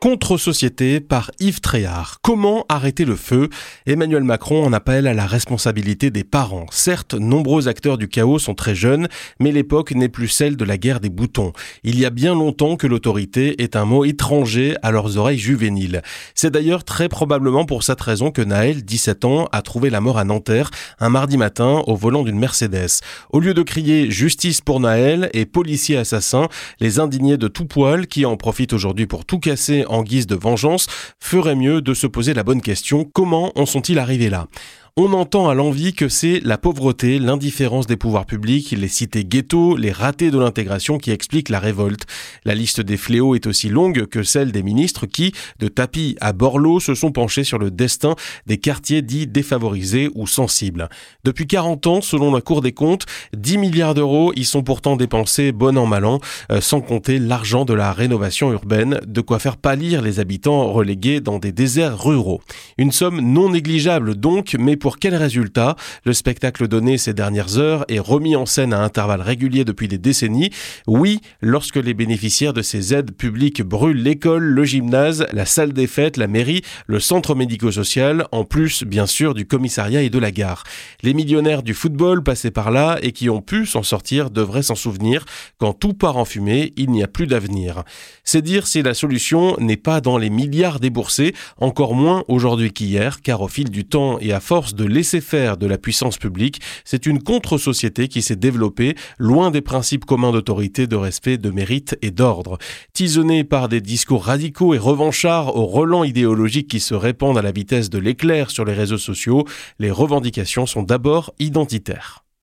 Contre-société par Yves Tréhard. Comment arrêter le feu? Emmanuel Macron en appelle à la responsabilité des parents. Certes, nombreux acteurs du chaos sont très jeunes, mais l'époque n'est plus celle de la guerre des boutons. Il y a bien longtemps que l'autorité est un mot étranger à leurs oreilles juvéniles. C'est d'ailleurs très probablement pour cette raison que Naël, 17 ans, a trouvé la mort à Nanterre un mardi matin au volant d'une Mercedes. Au lieu de crier justice pour Naël et policier assassin, les indignés de tout poil qui en profitent aujourd'hui pour tout casser en guise de vengeance, ferait mieux de se poser la bonne question, comment en sont-ils arrivés là? On entend à l'envie que c'est la pauvreté, l'indifférence des pouvoirs publics, les cités ghettos, les ratés de l'intégration qui expliquent la révolte. La liste des fléaux est aussi longue que celle des ministres qui, de tapis à Borloo, se sont penchés sur le destin des quartiers dits défavorisés ou sensibles. Depuis 40 ans, selon la Cour des comptes, 10 milliards d'euros y sont pourtant dépensés bon an mal an, euh, sans compter l'argent de la rénovation urbaine, de quoi faire pâlir les habitants relégués dans des déserts ruraux. Une somme non négligeable donc, mais pour quel résultat? Le spectacle donné ces dernières heures est remis en scène à intervalles réguliers depuis des décennies. Oui, lorsque les bénéficiaires de ces aides publiques brûlent l'école, le gymnase, la salle des fêtes, la mairie, le centre médico-social, en plus bien sûr du commissariat et de la gare. Les millionnaires du football passés par là et qui ont pu s'en sortir devraient s'en souvenir. Quand tout part en fumée, il n'y a plus d'avenir. C'est dire si la solution n'est pas dans les milliards déboursés, encore moins aujourd'hui qu'hier, car au fil du temps et à de laisser faire de la puissance publique, c'est une contre-société qui s'est développée loin des principes communs d'autorité, de respect, de mérite et d'ordre. Tisonnée par des discours radicaux et revanchards aux relents idéologiques qui se répandent à la vitesse de l'éclair sur les réseaux sociaux, les revendications sont d'abord identitaires.